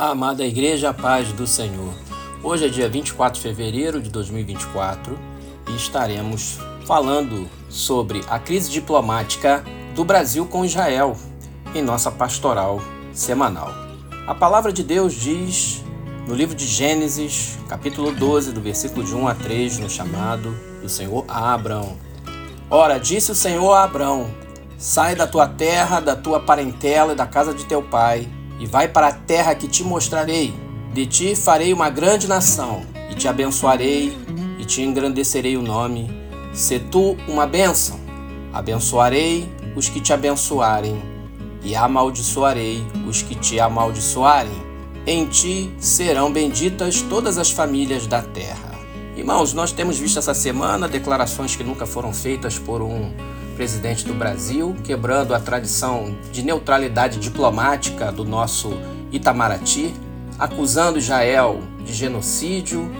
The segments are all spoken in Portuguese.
A amada Igreja, a paz do Senhor. Hoje é dia 24 de fevereiro de 2024 e estaremos falando sobre a crise diplomática do Brasil com Israel em nossa pastoral semanal. A palavra de Deus diz no livro de Gênesis, capítulo 12, do versículo de 1 a 3, no chamado do Senhor a Abrão. Ora, disse o Senhor a Abrão: Sai da tua terra, da tua parentela e da casa de teu pai e vai para a terra que te mostrarei. De ti farei uma grande nação, e te abençoarei, e te engrandecerei o nome. Se tu uma bênção, abençoarei os que te abençoarem, e amaldiçoarei os que te amaldiçoarem. Em ti serão benditas todas as famílias da terra. Irmãos, nós temos visto essa semana declarações que nunca foram feitas por um presidente do Brasil, quebrando a tradição de neutralidade diplomática do nosso Itamaraty, acusando Israel de genocídio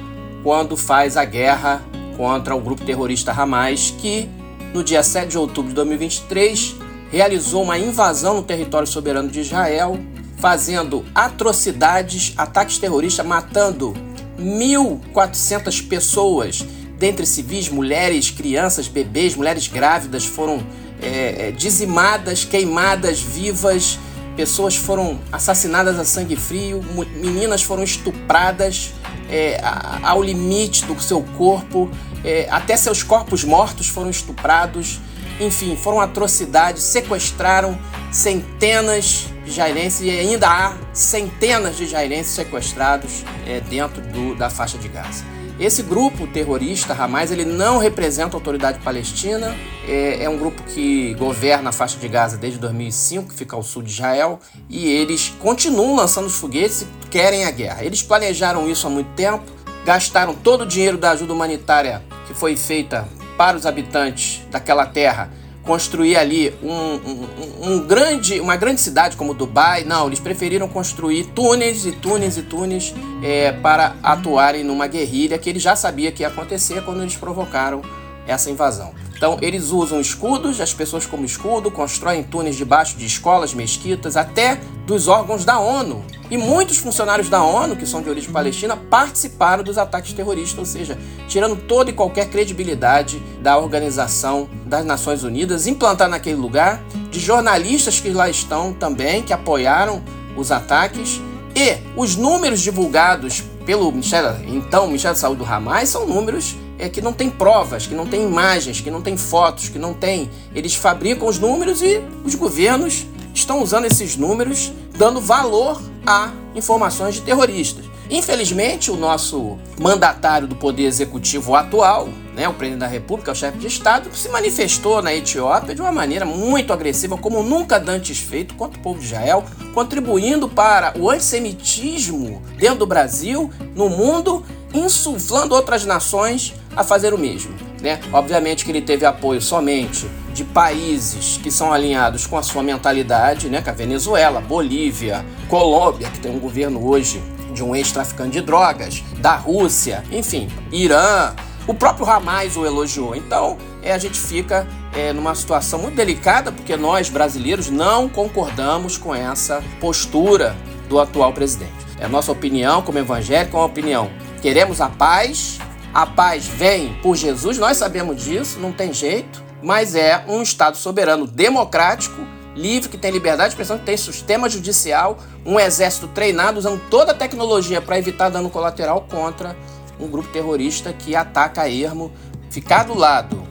quando faz a guerra contra o grupo terrorista Hamas, que no dia 7 de outubro de 2023 realizou uma invasão no território soberano de Israel, fazendo atrocidades, ataques terroristas, matando 1.400 pessoas dentre civis, mulheres, crianças, bebês, mulheres grávidas foram é, é, dizimadas, queimadas vivas, pessoas foram assassinadas a sangue frio, meninas foram estupradas é, ao limite do seu corpo, é, até seus corpos mortos foram estuprados, enfim, foram atrocidades, sequestraram centenas de jairenses e ainda há centenas de jairenses sequestrados é, dentro do, da faixa de Gaza. Esse grupo terrorista, Hamas, ele não representa a autoridade palestina, é, é, um grupo que governa a faixa de Gaza desde 2005, que fica ao sul de Israel, e eles continuam lançando os foguetes e querem a guerra. Eles planejaram isso há muito tempo, gastaram todo o dinheiro da ajuda humanitária que foi feita para os habitantes daquela terra construir ali um, um, um, grande, uma grande cidade como Dubai. Não, eles preferiram construir túneis e túneis e túneis é, para atuarem numa guerrilha que ele já sabia que ia acontecer quando eles provocaram essa invasão. Então, eles usam escudos, as pessoas como escudo, constroem túneis debaixo de escolas, mesquitas, até dos órgãos da ONU. E muitos funcionários da ONU, que são de origem palestina, participaram dos ataques terroristas, ou seja, tirando toda e qualquer credibilidade da Organização das Nações Unidas, implantar naquele lugar, de jornalistas que lá estão também, que apoiaram os ataques. E os números divulgados pelo Ministério, então, Ministério da Saúde do Hamas são números é que não tem provas, que não tem imagens, que não tem fotos, que não tem. Eles fabricam os números e os governos estão usando esses números, dando valor a informações de terroristas. Infelizmente, o nosso mandatário do Poder Executivo atual, né, o presidente da República, o chefe de Estado, se manifestou na Etiópia de uma maneira muito agressiva, como nunca antes feito, contra o povo de Israel, contribuindo para o antissemitismo dentro do Brasil, no mundo, insuflando outras nações a fazer o mesmo. Né? Obviamente que ele teve apoio somente de países que são alinhados com a sua mentalidade, né? que a Venezuela, Bolívia, Colômbia, que tem um governo hoje de um ex-traficante de drogas, da Rússia, enfim, Irã, o próprio Hamas o elogiou. Então, é, a gente fica é, numa situação muito delicada porque nós brasileiros não concordamos com essa postura do atual presidente. É a nossa opinião como evangélico, é uma opinião. Queremos a paz, a paz vem por Jesus, nós sabemos disso, não tem jeito, mas é um Estado soberano democrático livre, que tem liberdade de expressão, que tem sistema judicial, um exército treinado usando toda a tecnologia para evitar dano colateral contra um grupo terrorista que ataca a ermo. Ficar do lado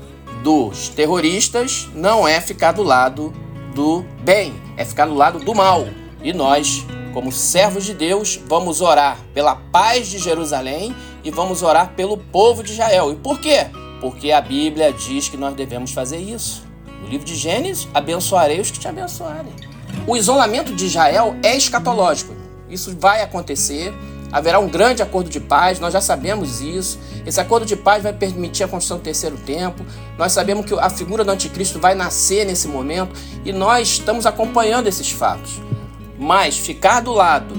dos terroristas não é ficar do lado do bem, é ficar do lado do mal. E nós, como servos de Deus, vamos orar pela paz de Jerusalém e vamos orar pelo povo de Israel. E por quê? Porque a Bíblia diz que nós devemos fazer isso. No livro de Gênesis, abençoarei os que te abençoarem. O isolamento de Israel é escatológico. Isso vai acontecer. Haverá um grande acordo de paz, nós já sabemos isso. Esse acordo de paz vai permitir a construção do terceiro tempo. Nós sabemos que a figura do anticristo vai nascer nesse momento e nós estamos acompanhando esses fatos. Mas ficar do lado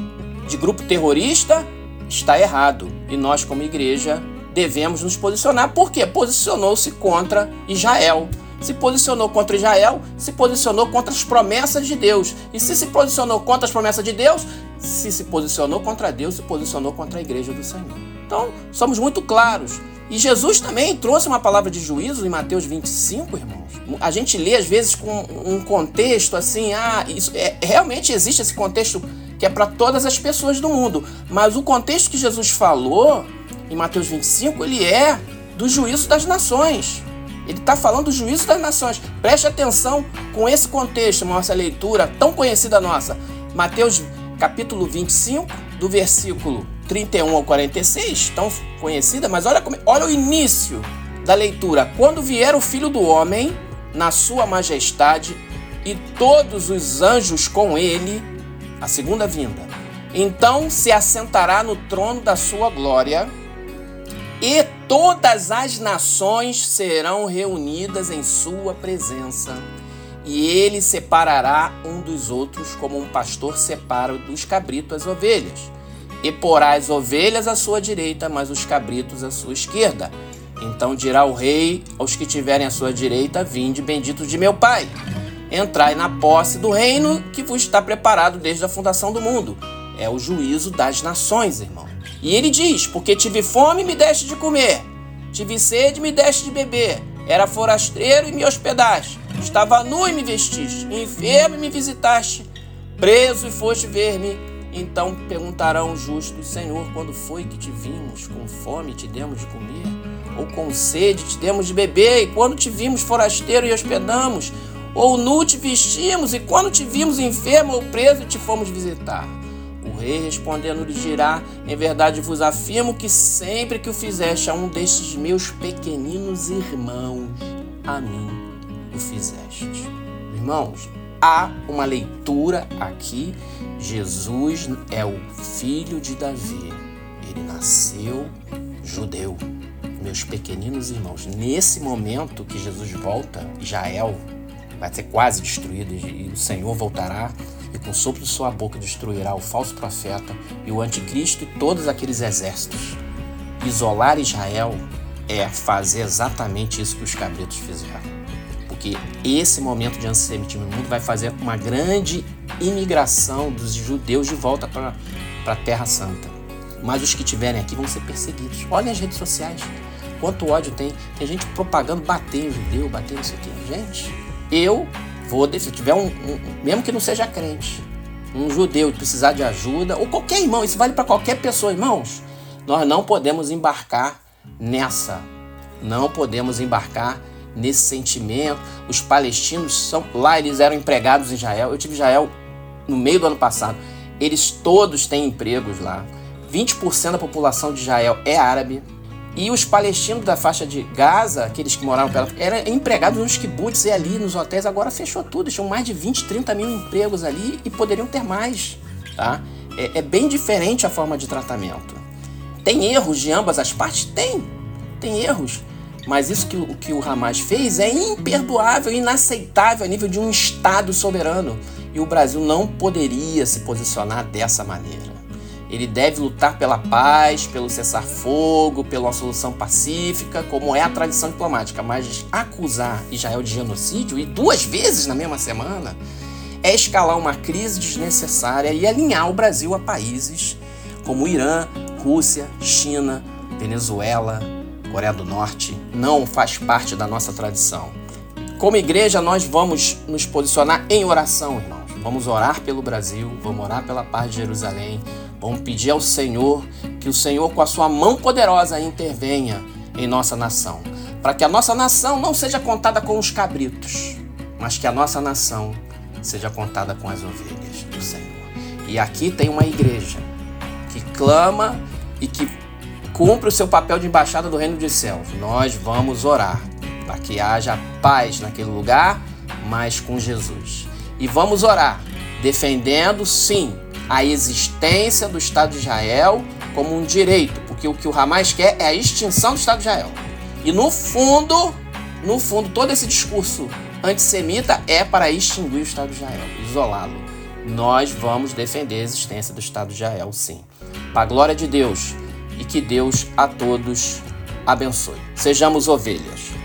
de grupo terrorista está errado. E nós, como igreja, devemos nos posicionar, porque posicionou-se contra Israel se posicionou contra Israel, se posicionou contra as promessas de Deus. E se se posicionou contra as promessas de Deus, se se posicionou contra Deus, se posicionou contra a igreja do Senhor. Então, somos muito claros. E Jesus também trouxe uma palavra de juízo em Mateus 25, irmãos. A gente lê às vezes com um contexto assim, ah, isso é, realmente existe esse contexto que é para todas as pessoas do mundo, mas o contexto que Jesus falou em Mateus 25, ele é do juízo das nações. Ele está falando do juízo das nações. Preste atenção com esse contexto, nossa leitura tão conhecida nossa. Mateus capítulo 25, do versículo 31 ao 46, tão conhecida, mas olha, olha o início da leitura. Quando vier o Filho do Homem, na sua majestade, e todos os anjos com ele, a segunda vinda, então se assentará no trono da sua glória e todas as nações serão reunidas em sua presença. E ele separará um dos outros, como um pastor separa dos cabritos as ovelhas. E porá as ovelhas à sua direita, mas os cabritos à sua esquerda. Então dirá o rei aos que tiverem à sua direita: Vinde, benditos de meu Pai. Entrai na posse do reino que vos está preparado desde a fundação do mundo. É o juízo das nações, irmão. E ele diz: Porque tive fome e me deste de comer, tive sede e me deste de beber, era forasteiro e me hospedaste, estava nu e me vestiste, enfermo e me visitaste, preso e foste ver-me. Então perguntarão os justos: Senhor, quando foi que te vimos com fome e te demos de comer? Ou com sede te demos de beber? E quando te vimos forasteiro e hospedamos? Ou nu te vestimos? E quando te vimos enfermo ou preso te fomos visitar? O rei respondendo lhe dirá: Em verdade vos afirmo que sempre que o fizeste a um destes meus pequeninos irmãos, a mim o fizeste. Irmãos, há uma leitura aqui. Jesus é o filho de Davi. Ele nasceu judeu. Meus pequeninos irmãos, nesse momento que Jesus volta, Israel vai ser quase destruído e o Senhor voltará e com sopro de sua boca destruirá o falso profeta e o anticristo e todos aqueles exércitos. Isolar Israel é fazer exatamente isso que os cabritos fizeram. Porque esse momento de antissemitismo no mundo vai fazer uma grande imigração dos judeus de volta para a Terra Santa. Mas os que estiverem aqui vão ser perseguidos. Olhem as redes sociais. Quanto ódio tem. Tem gente propagando bater em judeu, bater não sei o quê. Gente, eu vou, se tiver um, um, mesmo que não seja crente, um judeu precisar de ajuda, ou qualquer irmão, isso vale para qualquer pessoa, irmãos, nós não podemos embarcar nessa, não podemos embarcar nesse sentimento. Os palestinos são lá, eles eram empregados em Israel. Eu tive Israel no meio do ano passado. Eles todos têm empregos lá. 20% da população de Israel é árabe. E os palestinos da faixa de Gaza, aqueles que moravam perto, eram empregados nos kibbutz e ali nos hotéis. Agora fechou tudo. Tinham mais de 20, 30 mil empregos ali e poderiam ter mais. Tá? É, é bem diferente a forma de tratamento. Tem erros de ambas as partes? Tem. Tem erros. Mas isso que o que o Hamas fez é imperdoável, inaceitável a nível de um Estado soberano. E o Brasil não poderia se posicionar dessa maneira. Ele deve lutar pela paz, pelo cessar-fogo, pela solução pacífica, como é a tradição diplomática. Mas acusar Israel de genocídio, e duas vezes na mesma semana, é escalar uma crise desnecessária e alinhar o Brasil a países como Irã, Rússia, China, Venezuela, Coreia do Norte. Não faz parte da nossa tradição. Como igreja, nós vamos nos posicionar em oração, irmãos. Vamos orar pelo Brasil, vamos orar pela paz de Jerusalém, Vamos pedir ao Senhor que o Senhor, com a sua mão poderosa, intervenha em nossa nação. Para que a nossa nação não seja contada com os cabritos, mas que a nossa nação seja contada com as ovelhas do Senhor. E aqui tem uma igreja que clama e que cumpre o seu papel de embaixada do reino dos céus. Nós vamos orar para que haja paz naquele lugar, mas com Jesus. E vamos orar defendendo, sim, a existência do Estado de Israel como um direito, porque o que o Hamas quer é a extinção do Estado de Israel. E no fundo, no fundo, todo esse discurso antissemita é para extinguir o Estado de Israel, isolá-lo. Nós vamos defender a existência do Estado de Israel, sim. Para a glória de Deus e que Deus a todos abençoe. Sejamos ovelhas.